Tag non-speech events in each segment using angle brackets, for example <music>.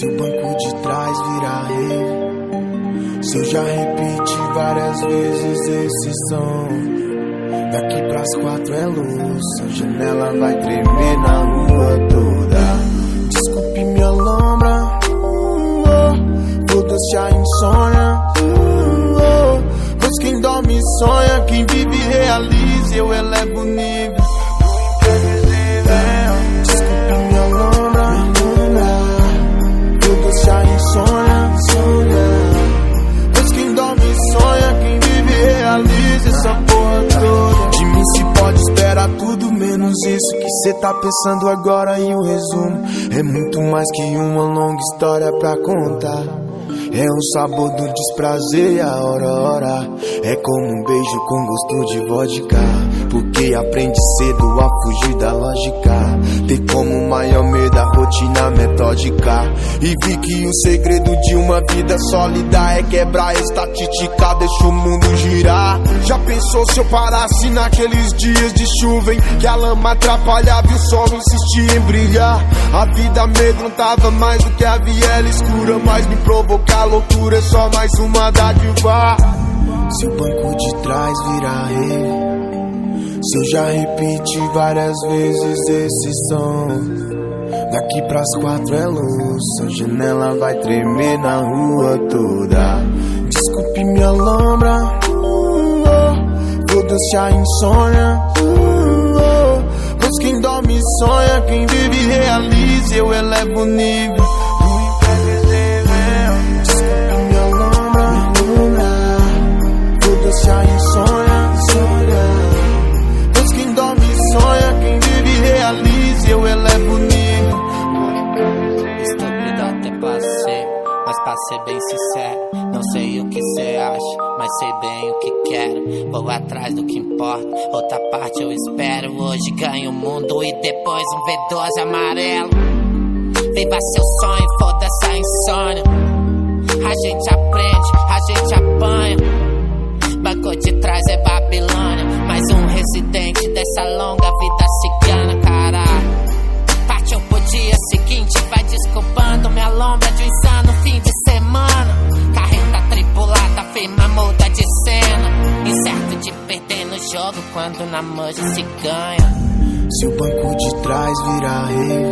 Se o banco de trás virar rei, se eu já repeti várias vezes esse som. Daqui pras quatro é luz, a janela vai tremer na rua toda. Desculpe minha lombra, foda-se a insônia. Pois quem dorme sonha, quem vive realiza, eu elevo o nível. Isso que cê tá pensando agora em um resumo. É muito mais que uma longa história pra contar. É o sabor do desprazer e a hora hora. É como um beijo com gosto de vodka. Porque aprende cedo a fugir da lógica. Ter como maior medo a rotina metódica. E vi que o segredo de uma vida sólida é quebrar estatística, deixa o mundo girar. Já pensou se eu parasse naqueles dias de chuva em que a lama atrapalhava e o sol insistia em brilhar? A vida amedrontava mais do que a viela escura, mas me provocar loucura é só mais uma dádiva. Se o banco de trás virar rei. Se eu já repeti várias vezes esse som. Daqui pras quatro é luz, a janela vai tremer na rua toda. Desculpe minha lombra, foda-se a insônia. Pois quem dorme sonha, quem vive realiza, eu elevo o nível. Ser bem sincero, não sei o que cê acha, mas sei bem o que quero. Vou atrás do que importa, outra parte eu espero. Hoje ganho o mundo e depois um V12 amarelo. Viva seu sonho, foda-se a insônia. A gente aprende, a gente apanha. Banco de trás é Babilônia, mais um residente dessa longa vida cigana, caralho. Partiu pro dia seguinte, vai desculpando minha lombra de um insano fim de semana. Carreta tripulada, firma muda de cena. Incerto de perder no jogo quando na moja se ganha. Se o banco de trás virar rei.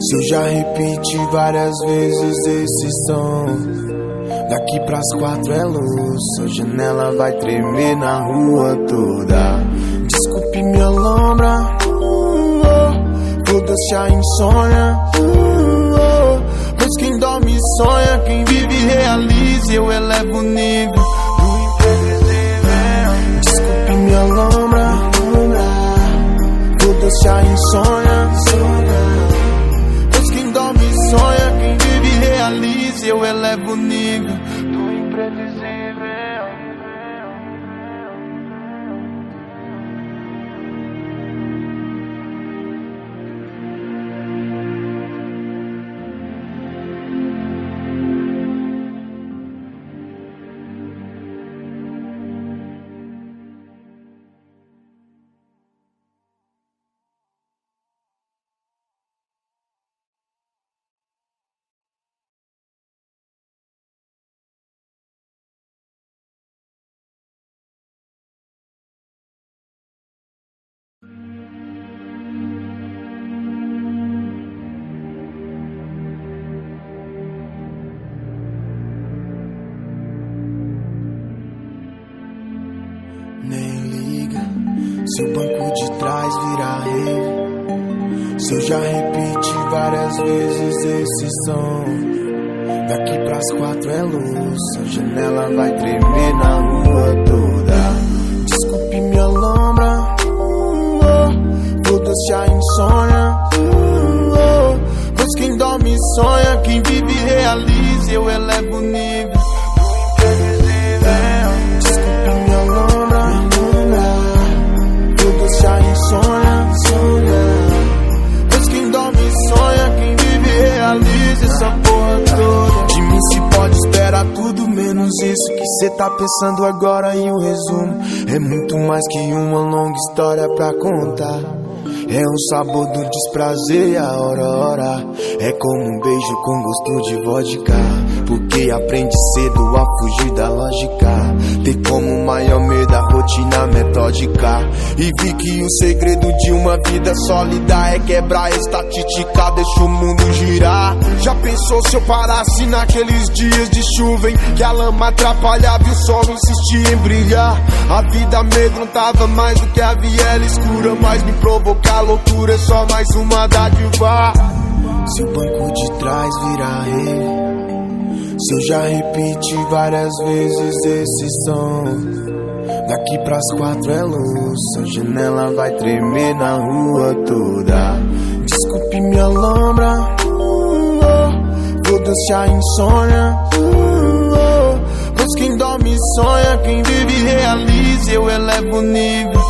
Se eu já repeti várias vezes esse som. Daqui pras quatro é luz, a janela vai tremer na rua toda. Desculpe minha lombra, foda-se a insônia. Quem dorme sonha, quem vive realiza, eu elevo o nível. do imprevisível. Desculpe minha lombra, foda-se a insônia. Pois quem dorme sonha, quem vive realiza, eu elevo o nível do imprevisível. Se o banco de trás virar rei. Se eu já repeti várias vezes esse som. Daqui pras quatro é luz, a janela vai tremer na rua toda. Desculpe minha lombra, foda-se a insônia. Pois quem dorme sonha, quem vive realiza, eu elevo o nível. Isso que cê tá pensando agora em um resumo. É muito mais que uma longa história pra contar. É o sabor do desprazer, a hora, hora. É como um beijo com gosto de vodka. Porque aprende cedo a fugir da lógica. Ter como maior medo a rotina metódica. E vi que o segredo de uma vida sólida é quebrar estatística, deixa o mundo girar. Já pensou se eu parasse naqueles dias de chuva em que a lama atrapalhava e o sol insistia em brilhar? A vida amedrontava mais do que a viela escura, mas me provocar loucura é só mais uma dádiva. Se o banco de trás virar rei, se eu já repeti várias vezes esse som. Daqui pras quatro é luz, a janela vai tremer na rua toda. Desculpe minha lombra, uh, oh, foda-se a insônia. Uh, oh, pois quem dorme sonha, quem vive realiza, eu elevo o nível.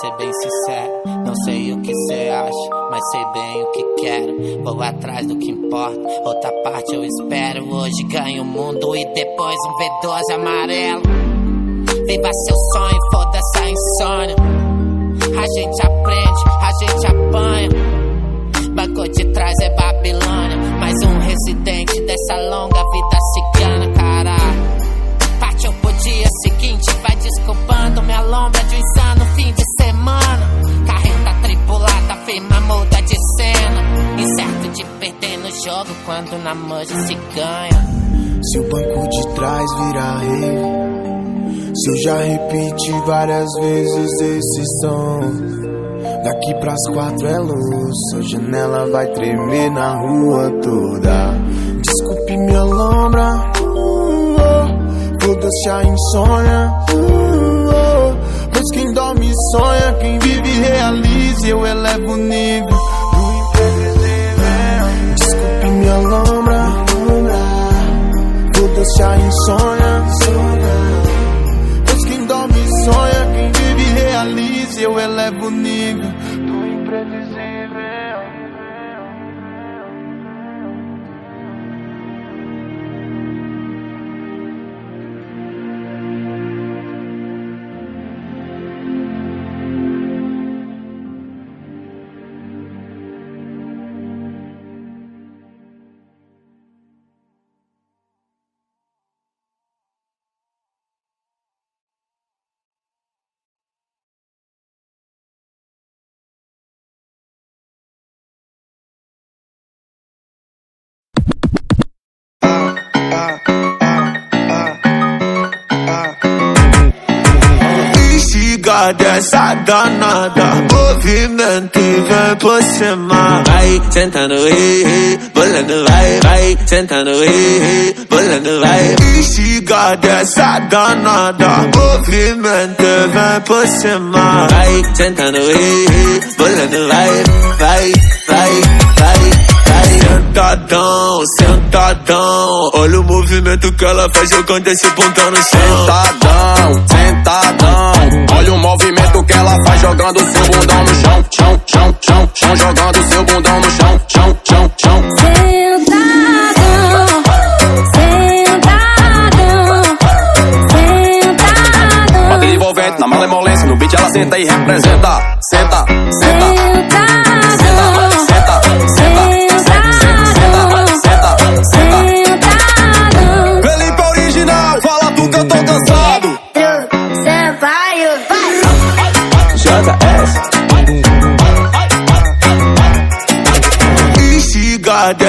Ser bem sincero, não sei o que cê acha, mas sei bem o que quero. Vou atrás do que importa, outra parte eu espero. Hoje ganho o mundo e depois um V12 amarelo. Viva seu sonho, foda-se insônia. A gente aprende, a gente apanha. Banco de trás é Babilônia. Mais um residente dessa longa vida cigana, caralho. Partiu pro dia seguinte, vai desculpando minha lombra de um insano fim de Carreta tripulada, firma muda de cena. Incerto de perder no jogo quando na manja se ganha. Se o banco de trás virar rei, se eu já repeti várias vezes esse som. Daqui pras quatro é luz, a janela vai tremer na rua toda. Desculpe minha lombra, uh, oh, foda-se a insônia. Uh, oh, realiza, eu elevo o nível do imprevisível. Desculpe minha lombra, foda-se a insônia. Pois quem dorme sonha, quem vive realiza, eu elevo o nível. Dessa danada Movimento e vem por cima Vai sentando, e eh, eh, bolando, vai, vai Sentando, e eh, bolando, vai. Instiga dessa danada Movimento e vem por cima Vai sentando, e bolando, vai, vai, vai Sentadão, sentadão. Olha o movimento que ela faz jogando esse pontão no chão. Sentadão, sentadão. Olha o movimento que ela faz jogando seu bundão no chão. Chão, chão, chão, chão Jogando seu bundão no chão. Chão, chão, chão. Sentadão, sentadão Sentadão. Bota envolvente na malemolência. No beat ela senta e representa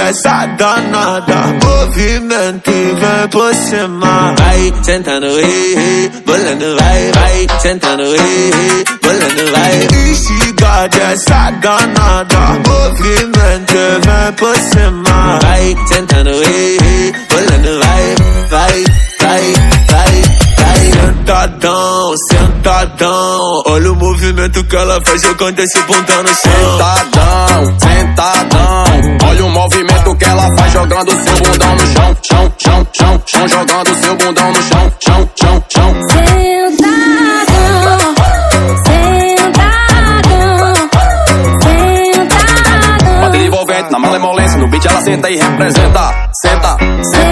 dessa danada Movimento e vem por cima Vai sentando, e bolando, vai, vai Sentando, e bolando, vai. Instiga dessa danada Movimento e vem por cima Vai sentando, e bolando, vai, vai, vai, vai Sentadão, sentadão Olha o movimento que ela faz jogando se bundão no chão. Sentadão, sentadão. Olha o movimento que ela faz jogando seu bundão no chão. Chão, chão, chão, chão. Jogando seu bundão no chão. Chão, chão, chão. Sentadão, sentadão, sentadão. Bota envolvente na malemolência. No beat ela senta e representa. Senta, senta.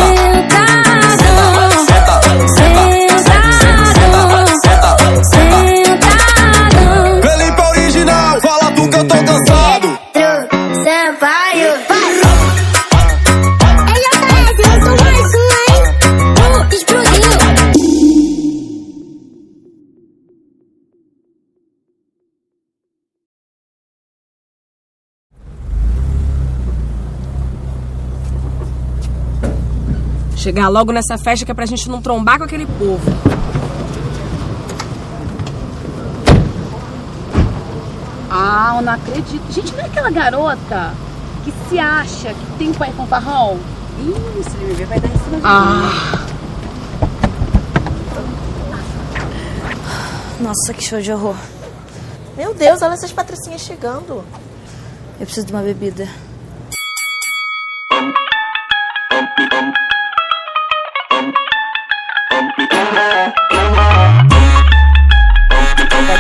Chegar logo nessa festa que é pra gente não trombar com aquele povo. Ah, eu não acredito. Gente, não é aquela garota que se acha que tem pai com farrão? Ih, se ele me ver, vai dar em cima de Ah. Nossa, que show de horror. Meu Deus, olha essas patricinhas chegando. Eu preciso de uma bebida.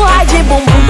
empurrar de bumbum.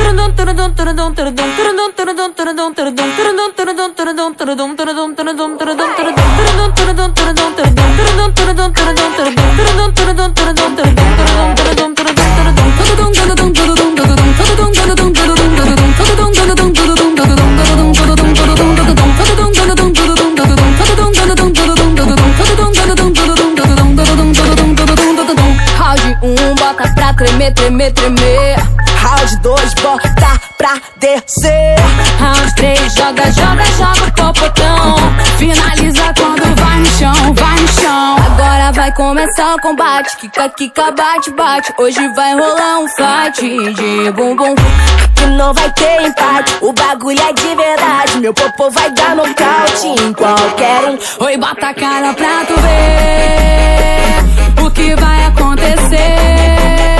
Round um, bota pra tremer, tremer, tremer Round 2, bota pra descer. Round 3, joga, joga, joga o popotão. Finaliza quando vai no chão, vai no chão. Agora vai começar o combate. Kika, kika, bate, bate. Hoje vai rolar um fight de bumbum. Que não vai ter empate. O bagulho é de verdade. Meu popô vai dar nocaute em qualquer um. Oi, bota a cara pra tu ver o que vai acontecer.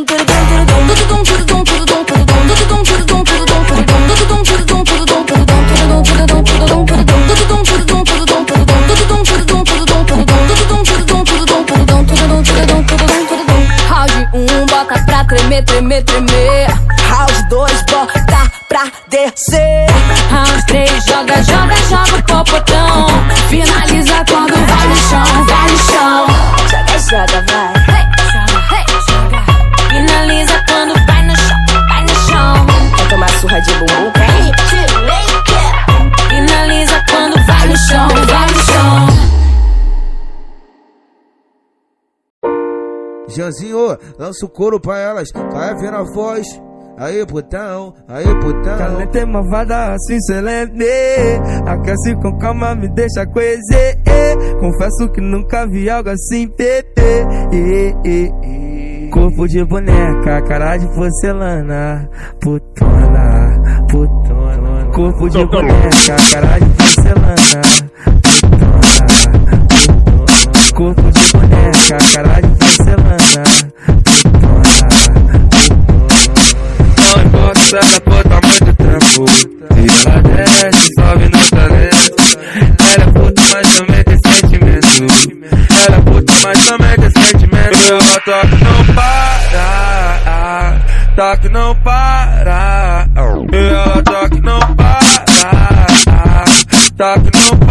entre mí. Lança o couro pra elas, vai vendo a voz. Aí, putão, aí, putão. Calenta é malvada, assim excelente. Aquece com calma, me deixa coezer. Confesso que nunca vi algo assim, tete. Corpo de boneca, cara de porcelana. Putona, putona. Corpo de boneca, cara de porcelana. Putona, putona. Corpo de boneca, cara de porcelana. Ela for tá muito tempo Se ela desce, sobe no talento Ela é puta, mas também tem sentimento. Ela é puta, mas também tem sentimento. Ela toque não para. Toque não para. Ela toque não para. Toque não para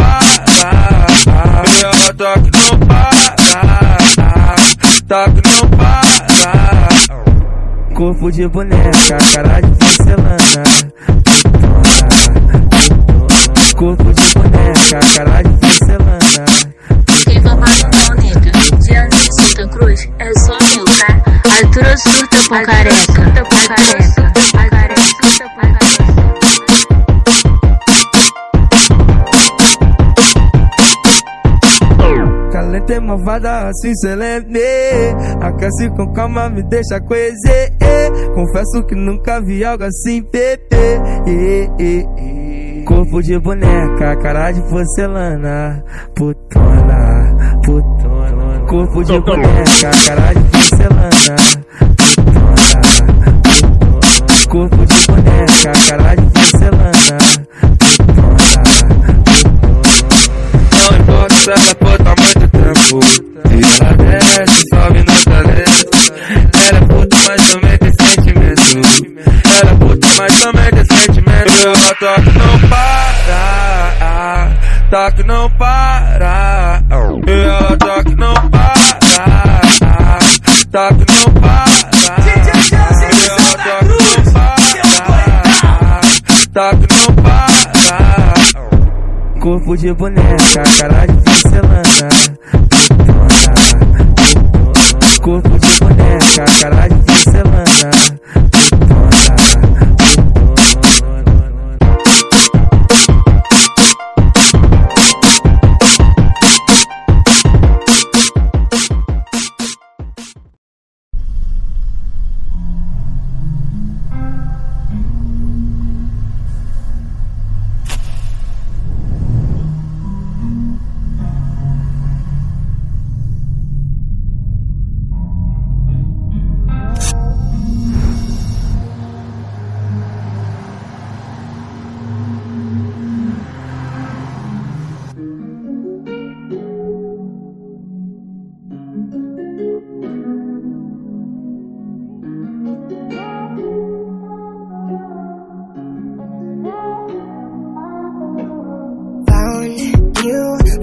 corpo de boneca, cara de porcelana. Putona, putona. Corpo de boneca, cara de porcelana. Matar nega? Diante de Santa Cruz é só meu, tá? Arthur surta com careca. Surta com careca. malvada assim solene Aquece com calma, me deixa coeser. Eh, confesso que nunca vi algo assim, bebê. Eh, eh, Corpo de boneca, cara de porcelana. Putona, putona. Corpo de boneca, cara de porcelana. Putona, putona. Corpo de boneca, cara toque não para. Meu toque não para. Toque não para. Corpo de boneca, cara de porcelana. Corpo de boneca, cara de porcelana.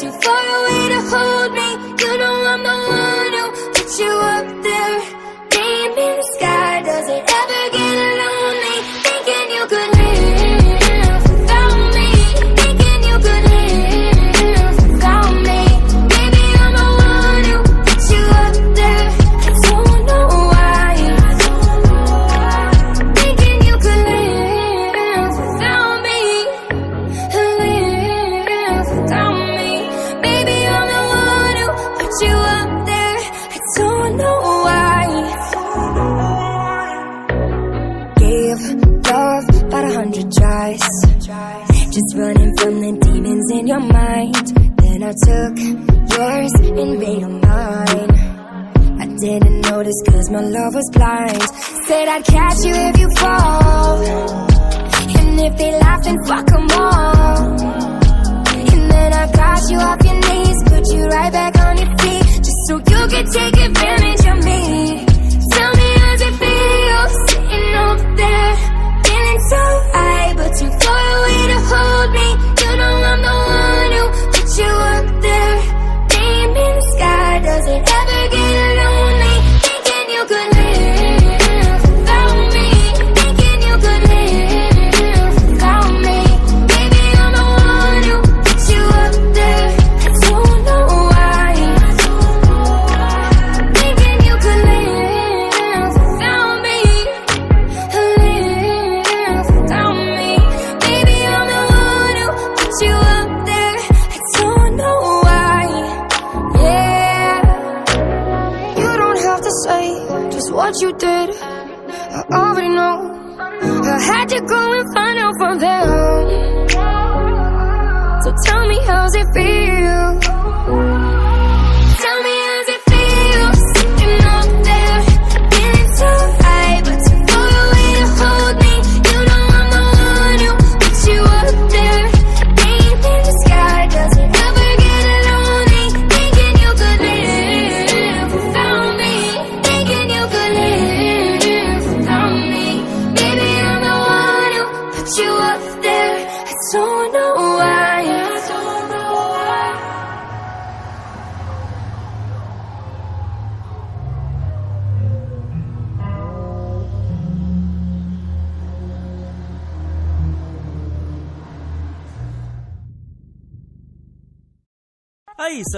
too far away to hold me. You know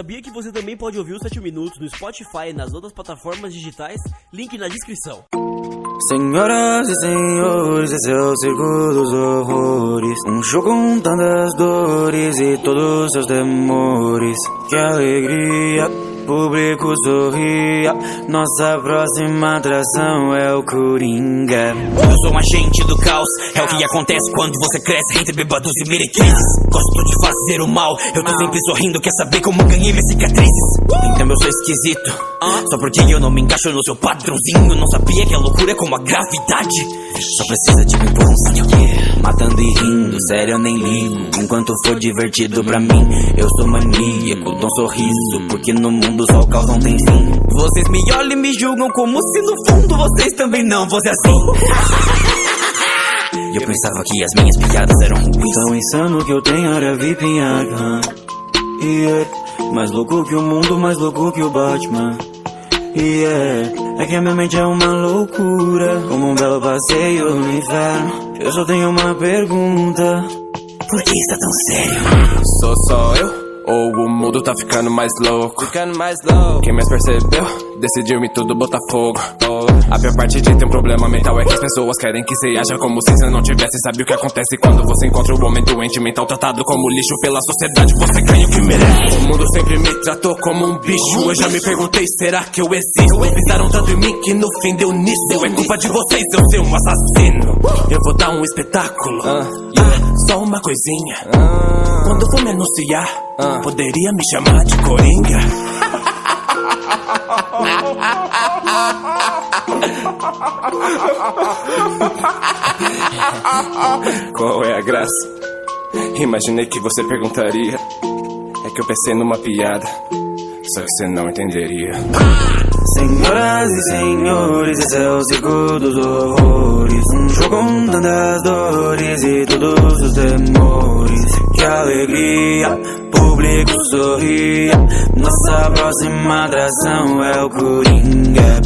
sabia que você também pode ouvir os 7 minutos no Spotify e nas outras plataformas digitais? Link na descrição. Senhoras e senhores, esse é o circo dos horrores. Um show com tantas dores e todos os seus temores. Que alegria, público sorria. Nossa próxima atração é o Coringa. Eu sou um agente do caos, é o que acontece quando você cresce entre bêbados e meretrizes. Gosto de fazer o mal, eu tô sempre sorrindo, quer saber como ganhei minhas cicatrizes? Então eu sou esquisito, só porque eu não me encaixo no seu padrãozinho. Não sabia que a loucura é como a gravidade. Só precisa de um empurrãozinho. Matando e rindo, sério eu nem ligo. Enquanto for divertido pra mim, eu sou maníaco, dou um sorriso. Porque no mundo só o caos não tem fim. Vocês me olham e me julgam como se no fundo vocês também não fossem assim. E <laughs> eu pensava que as minhas piadas eram ruins. Tão insano que eu tenho área VIP em Arkham. Yeah. Mais louco que o mundo, mais louco que o Batman. Yeah. É que a minha mente é uma loucura, como um belo passeio no inferno. Eu só tenho uma pergunta: Por que está tão sério? Sou só eu? Ou o mundo tá ficando mais louco? Ficando mais louco. Quem mais percebeu? Decidiu me tudo botar fogo. A pior parte de ter um problema mental é que as pessoas querem que você haja como se você não tivesse. Sabe o que acontece quando você encontra o homem doente mental tratado como lixo pela sociedade? Você ganha o que merece. O mundo sempre me tratou como um bicho. Eu já me perguntei, será que eu existo? Pisaram tanto em mim que no fim deu nisso. É culpa de vocês eu ser um assassino. Eu vou dar um espetáculo. Ah, só uma coisinha. Quando for me anunciar, poderia me chamar de Coringa. Qual é a graça? Imaginei que você perguntaria. É que eu pensei numa piada, só que você não entenderia. Senhoras e senhores, esse é o circo dos horrores. Um show com tantas dores e todos os temores. Que alegria, público sorria. Nossa próxima atração é o Coringa.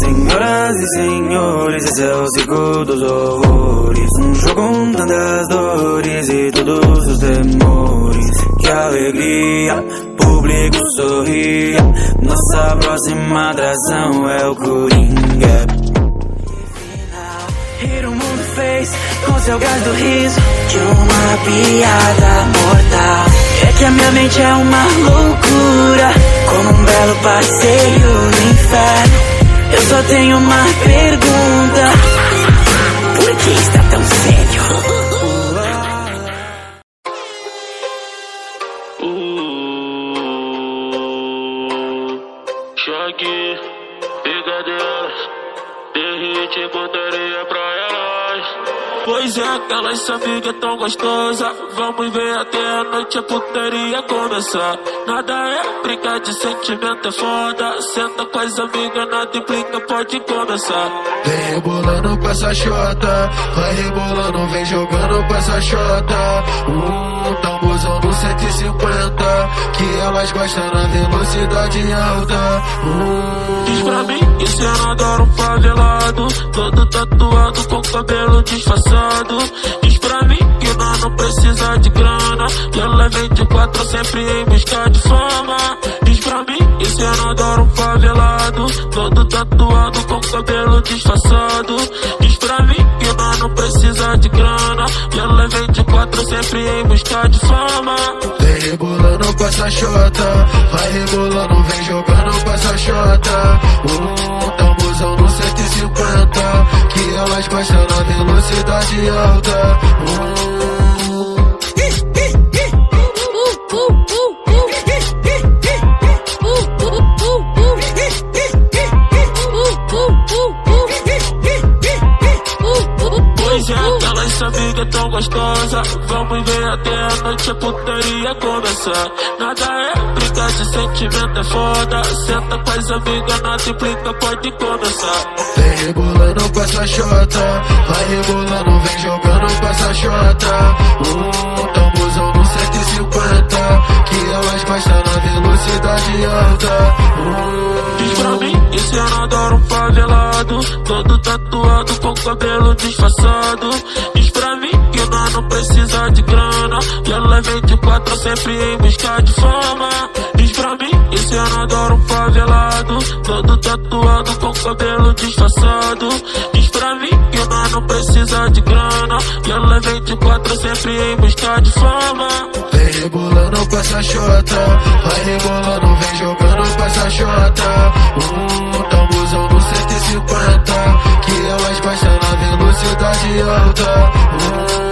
Senhoras e senhores, esse é o circo dos horrores. Um show com tantas dores e todos os temores. Que alegria, público sorria. Nossa próxima atração é o Coringa. Rir o mundo fez com seu gás do riso de uma piada mortal. É que a minha mente é uma loucura, como um belo passeio no inferno. Eu só tenho uma pergunta: Por que está tão sério? É, aquelas sua amiga tão gostosa. Vamos ver até a noite a putaria começar. Nada é brincar de sentimento, é foda. Senta com as amigas, nada implica, pode começar. Vem rebolando com essa chota, vai rebolando, vem jogando com essa chota. Um tamborzão no 150, que elas gostam na velocidade alta. Um... Diz pra mim que cê não adora um favelado, todo tatuado com cabelo disfarçado. Diz pra mim que nós não precisa de grana, que ela de quatro sempre em busca de fama. Diz pra mim que cê não adora um favelado, todo tatuado com cabelo disfarçado. Diz pra mim que nós não precisa de grana, que ela vem de quatro sempre em busca de fama. Vem rebolando com essa chota, vai rebolando, vem jogando com essa chota. Um tamborzão no 150, que elas gostam na velocidade alta. Um... amiga tão gostosa. Vamos ver até a noite a putaria começar. Nada é brincar de sentimento, é foda. Senta com as amigas, nada implica, pode começar. Vem rebolando com essa chota, vai rebolando, vem jogando com essa chota. Um tamborzão no 150, que elas gostam na velocidade alta. Um... Diz pra mim que cê não adora um favelado, todo tatuado com cabelo disfarçado. Que nós não precisa de grana, que ela quatro 24 sempre em busca de fama. Diz pra mim, esse ano adoro um favelado. Todo tatuado com cabelo disfarçado. Diz pra mim que o mano precisa de grana. E ela de quatro sempre em busca de fama. Vem rebolando com essa chota, vai rebolando, vem jogando com essa chota. Um tamborzão no 150, que elas baixam na velocidade alta. Um